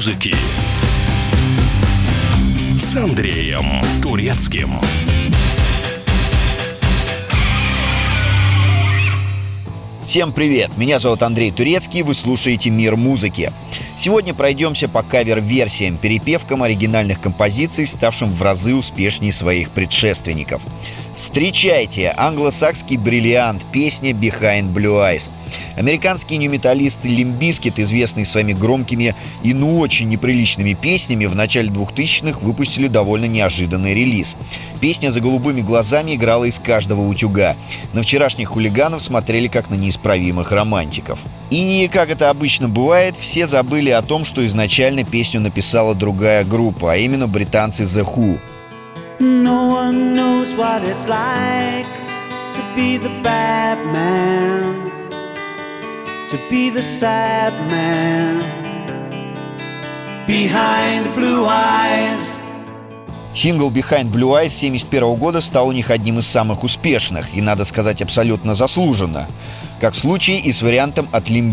музыки с Андреем Турецким. Всем привет! Меня зовут Андрей Турецкий, вы слушаете «Мир музыки». Сегодня пройдемся по кавер-версиям, перепевкам оригинальных композиций, ставшим в разы успешнее своих предшественников. Встречайте англосакский бриллиант, песня «Behind Blue Eyes». Американские нью-металлисты Limp Bizkit, известные своими громкими и ну очень неприличными песнями, в начале 2000-х выпустили довольно неожиданный релиз. Песня «За голубыми глазами» играла из каждого утюга. На вчерашних хулиганов смотрели как на неисправимых романтиков. И, как это обычно бывает, все забыли о том, что изначально песню написала другая группа, а именно британцы The Who. No one knows what it's like to be the bad man, to be the sad man behind blue eyes. Сингл Behind Blue Eyes 1971 года стал у них одним из самых успешных, и, надо сказать, абсолютно заслуженно, как в случае и с вариантом от Limp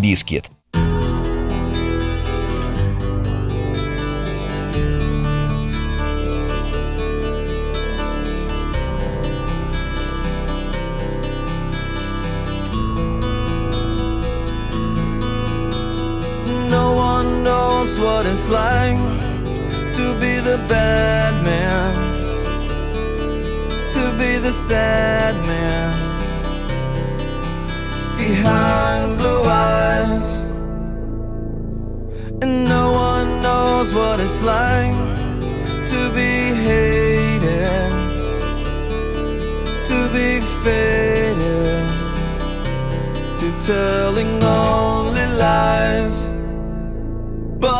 Bizkit. what it's like to be the bad man, to be the sad man behind blue eyes. And no one knows what it's like to be hated, to be faded, to telling only lies.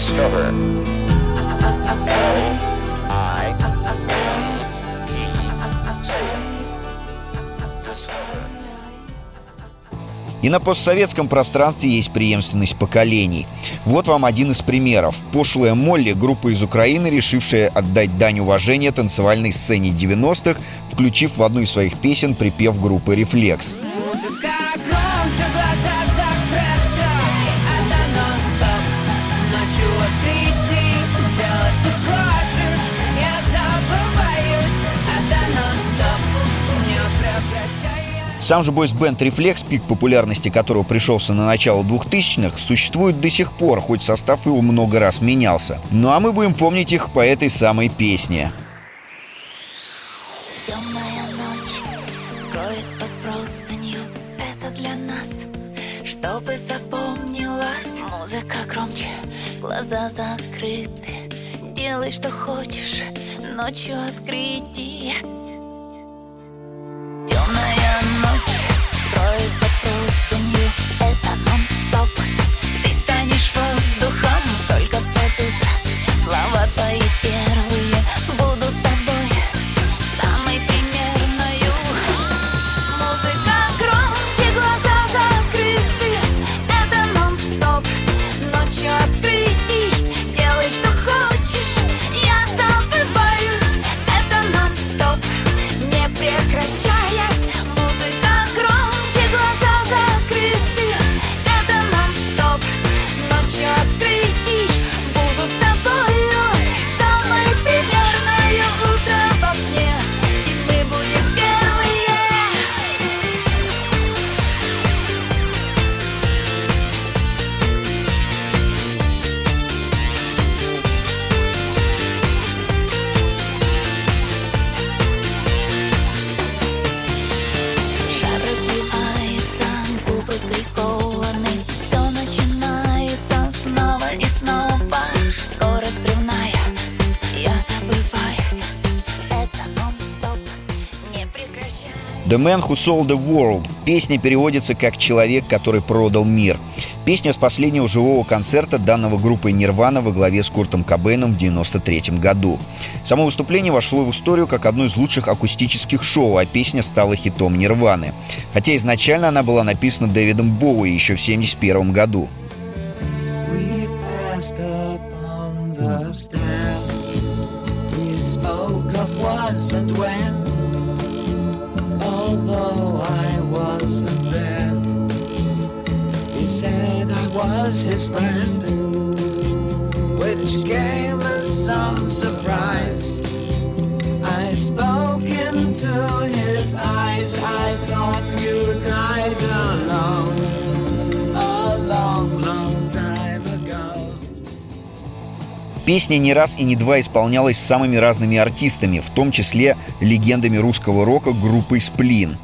Discover. И на постсоветском пространстве есть преемственность поколений. Вот вам один из примеров. Пошлая Молли, группа из Украины, решившая отдать дань уважения танцевальной сцене 90-х, включив в одну из своих песен припев группы «Рефлекс». Сам же бойс-бенд «Рефлекс», пик популярности которого пришелся на начало 2000-х, существует до сих пор, хоть состав его много раз менялся. Ну а мы будем помнить их по этой самой песне. Темная ночь скроет под простынью Это для нас, чтобы запомнилась Музыка громче, глаза закрыты Делай, что хочешь, ночью открытие «The Man Who Sold the World». Песня переводится как «Человек, который продал мир». Песня с последнего живого концерта данного группы «Нирвана» во главе с Куртом Кобейном в 1993 году. Само выступление вошло в историю как одно из лучших акустических шоу, а песня стала хитом «Нирваны». Хотя изначально она была написана Дэвидом Боуи еще в 1971 году. when, although I wasn't there. He said I was his friend, which came as some surprise. I spoke into his eyes, I thought you died alone, Песня не раз и не два исполнялась самыми разными артистами, в том числе легендами русского рока группой «Сплин».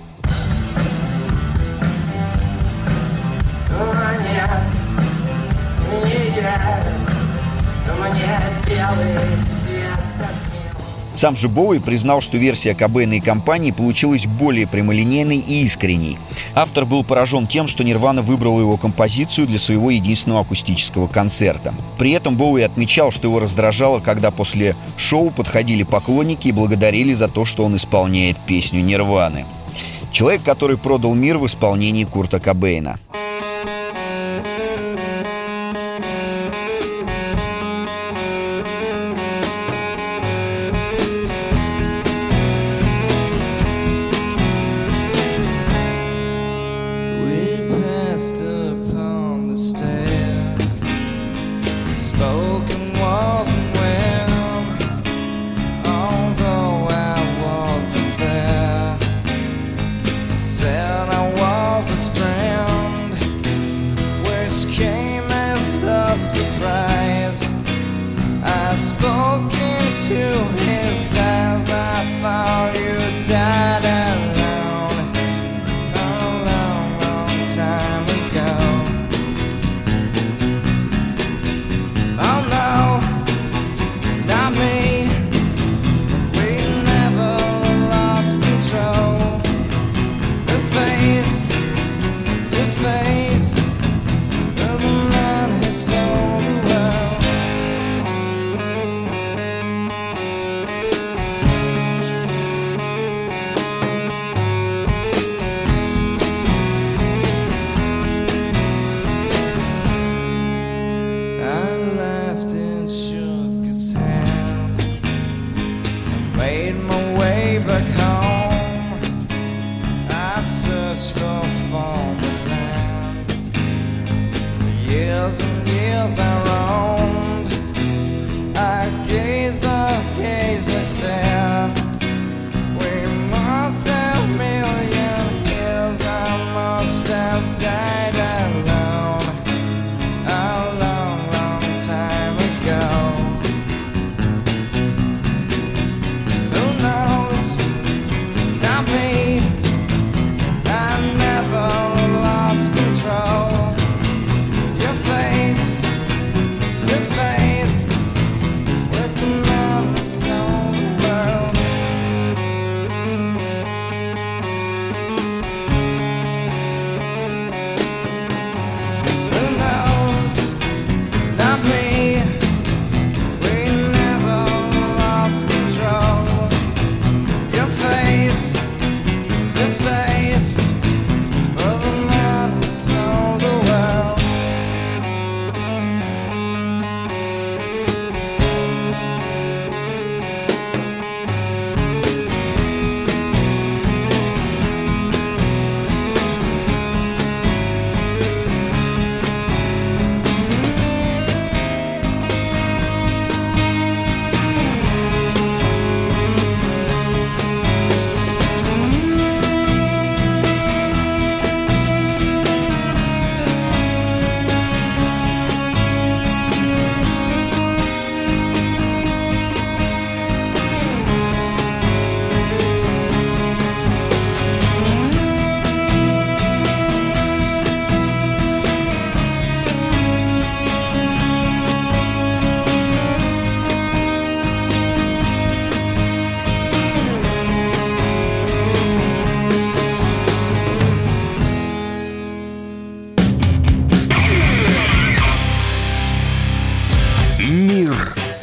Сам же Боуи признал, что версия Кобейна и компании получилась более прямолинейной и искренней. Автор был поражен тем, что Нирвана выбрала его композицию для своего единственного акустического концерта. При этом Боуи отмечал, что его раздражало, когда после шоу подходили поклонники и благодарили за то, что он исполняет песню Нирваны. Человек, который продал мир в исполнении Курта Кобейна –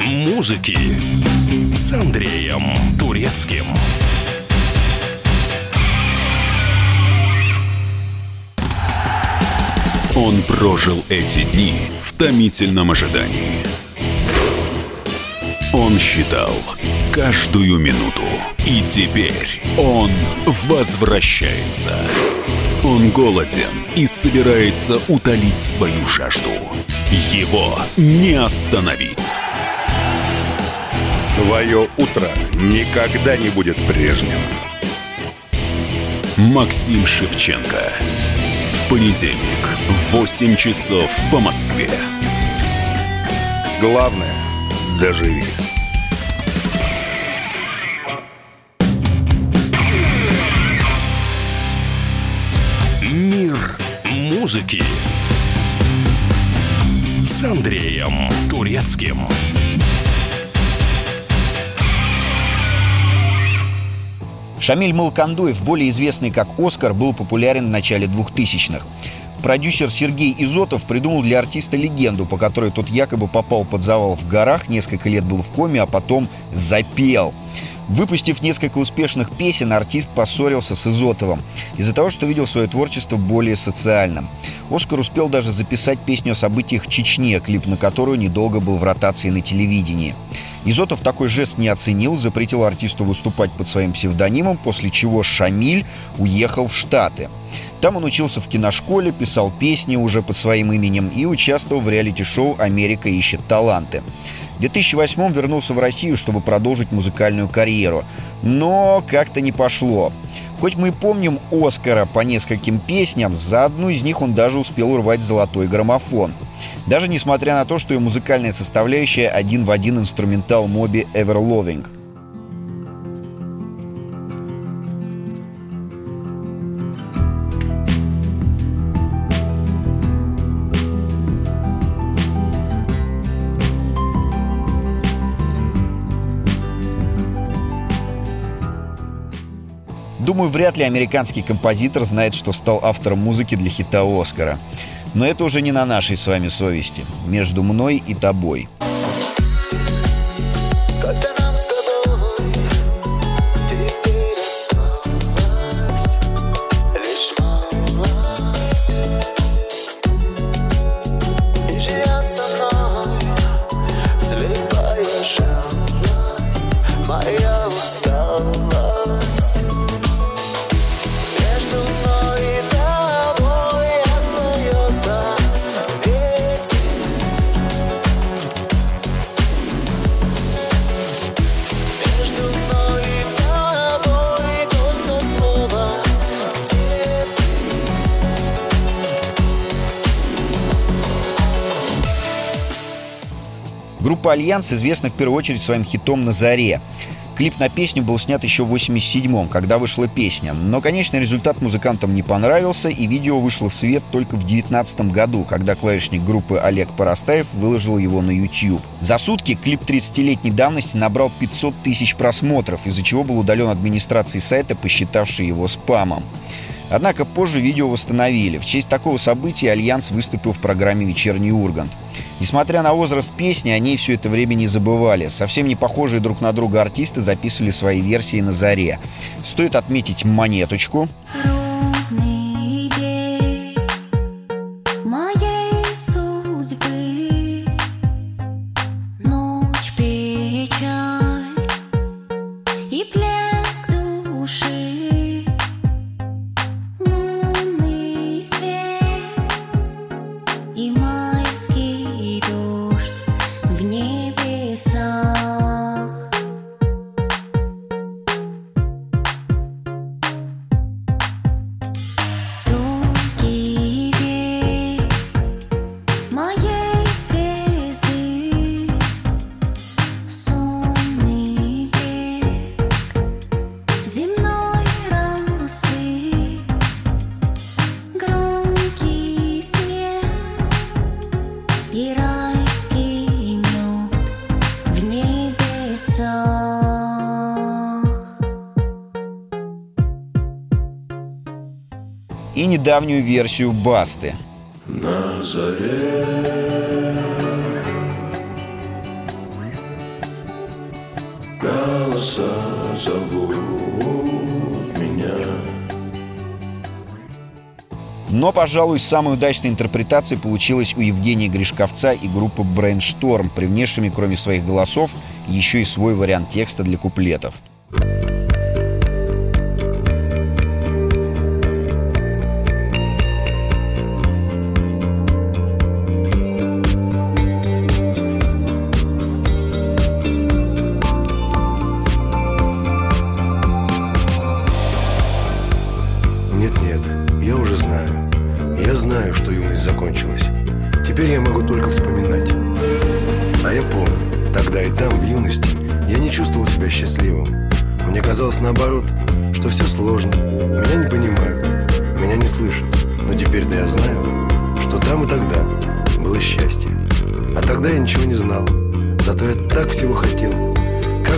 музыки с Андреем Турецким. Он прожил эти дни в томительном ожидании. Он считал каждую минуту. И теперь он возвращается. Он голоден и собирается утолить свою жажду. Его не остановить. Твое утро никогда не будет прежним. Максим Шевченко. В понедельник в 8 часов по Москве. Главное – доживи. Музыки с Андреем Турецким. Шамиль Малкандуев, более известный как «Оскар», был популярен в начале 2000-х. Продюсер Сергей Изотов придумал для артиста легенду, по которой тот якобы попал под завал в горах, несколько лет был в коме, а потом запел. Выпустив несколько успешных песен, артист поссорился с Изотовым из-за того, что видел свое творчество более социальным. Оскар успел даже записать песню о событиях в Чечне, клип на которую недолго был в ротации на телевидении. Изотов такой жест не оценил, запретил артисту выступать под своим псевдонимом, после чего Шамиль уехал в Штаты. Там он учился в киношколе, писал песни уже под своим именем и участвовал в реалити-шоу «Америка ищет таланты». В 2008 вернулся в Россию, чтобы продолжить музыкальную карьеру. Но как-то не пошло. Хоть мы и помним Оскара по нескольким песням, за одну из них он даже успел урвать золотой граммофон. Даже несмотря на то, что ее музыкальная составляющая один в один инструментал Моби Everloving. Думаю, вряд ли американский композитор знает, что стал автором музыки для хита Оскара. Но это уже не на нашей с вами совести. Между мной и тобой. Группа «Альянс» известна в первую очередь своим хитом «На заре». Клип на песню был снят еще в 87-м, когда вышла песня. Но, конечно, результат музыкантам не понравился, и видео вышло в свет только в 19 году, когда клавишник группы Олег Парастаев выложил его на YouTube. За сутки клип 30-летней давности набрал 500 тысяч просмотров, из-за чего был удален администрацией сайта, посчитавшей его спамом. Однако позже видео восстановили. В честь такого события Альянс выступил в программе «Вечерний Ургант». Несмотря на возраст песни, они все это время не забывали. Совсем не похожие друг на друга артисты записывали свои версии на заре. Стоит отметить «Монеточку», Ровный недавнюю версию «Басты». На заре, голоса зовут меня. Но, пожалуй, самой удачной интерпретацией получилась у Евгения Гришковца и группы «Брейншторм», привнесшими, кроме своих голосов, еще и свой вариант текста для куплетов –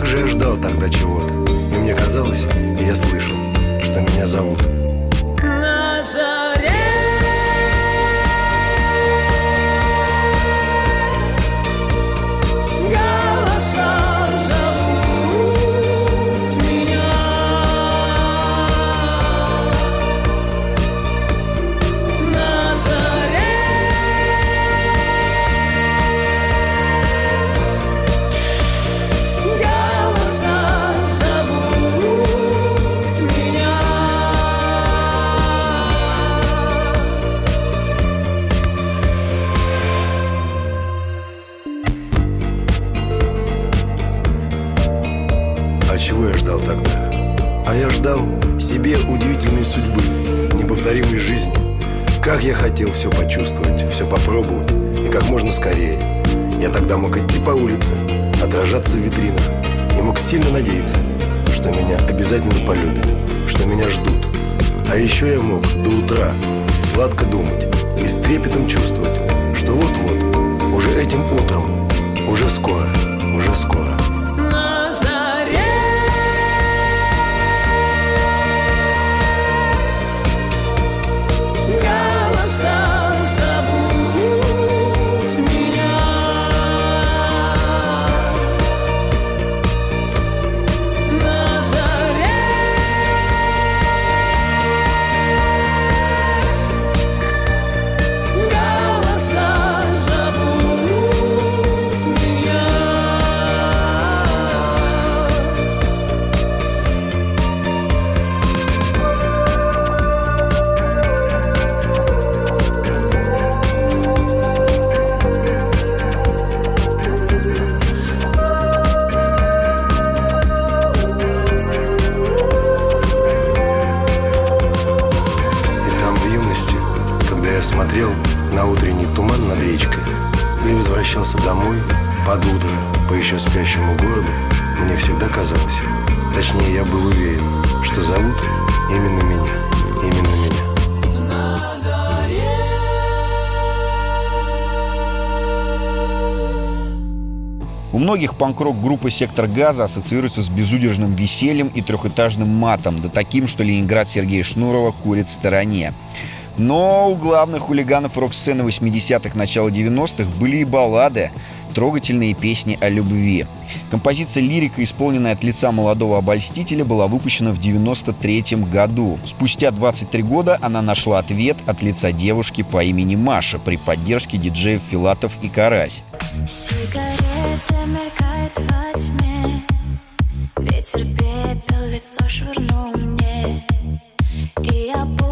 же я ждал тогда чего-то. И мне казалось, я слышал, что меня зовут. Чего я ждал тогда? А я ждал себе удивительной судьбы, неповторимой жизни. Как я хотел все почувствовать, все попробовать, и как можно скорее. Я тогда мог идти по улице, отражаться в витринах, и мог сильно надеяться, что меня обязательно полюбят, что меня ждут. А еще я мог до утра сладко думать и с трепетом чувствовать, что вот-вот, уже этим утром, уже скоро, уже скоро. Казалось, точнее я был уверен, что зовут именно меня, именно меня. У многих панк-рок группы «Сектор газа» ассоциируется с безудержным весельем и трехэтажным матом, да таким, что Ленинград Сергея Шнурова курит в стороне. Но у главных хулиганов рок-сцены 80-х, начала 90-х были и баллады, трогательные песни о любви. Композиция «Лирика», исполненная от лица молодого обольстителя, была выпущена в 93 году. Спустя 23 года она нашла ответ от лица девушки по имени Маша при поддержке диджеев Филатов и Карась. Ветер пепел лицо швырнул мне И обугленный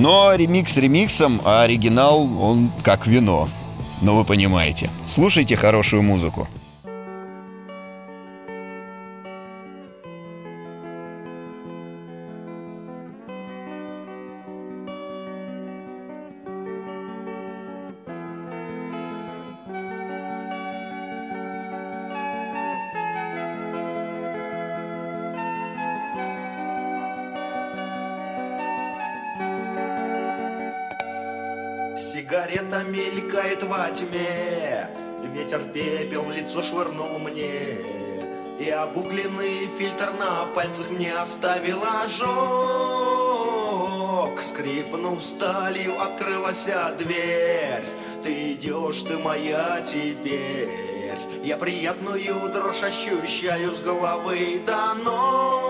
Но ремикс ремиксом, а оригинал, он как вино. Ну, вы понимаете. Слушайте хорошую музыку. Тьме. Ветер пепел в лицо швырнул мне. И обугленный фильтр на пальцах мне оставил ожог. Скрипнув сталью, открылась дверь. Ты идешь, ты моя теперь. Я приятную дрожь ощущаю с головы до ног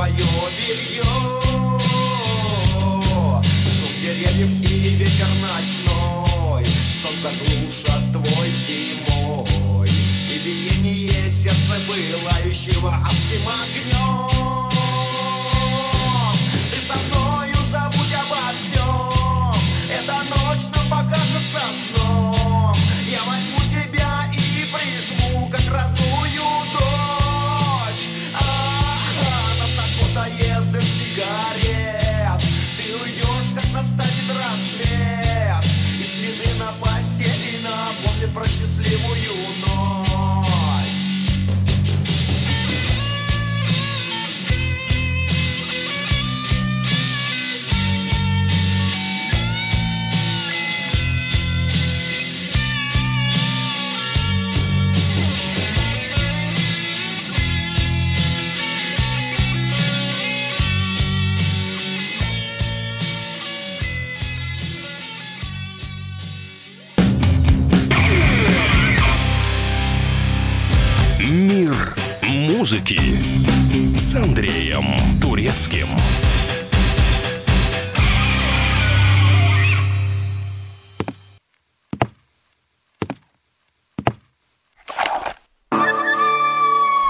твое белье. Шум деревьев и ветер ночной Стон заглушат твой и мой И биение сердца пылающего адским огнем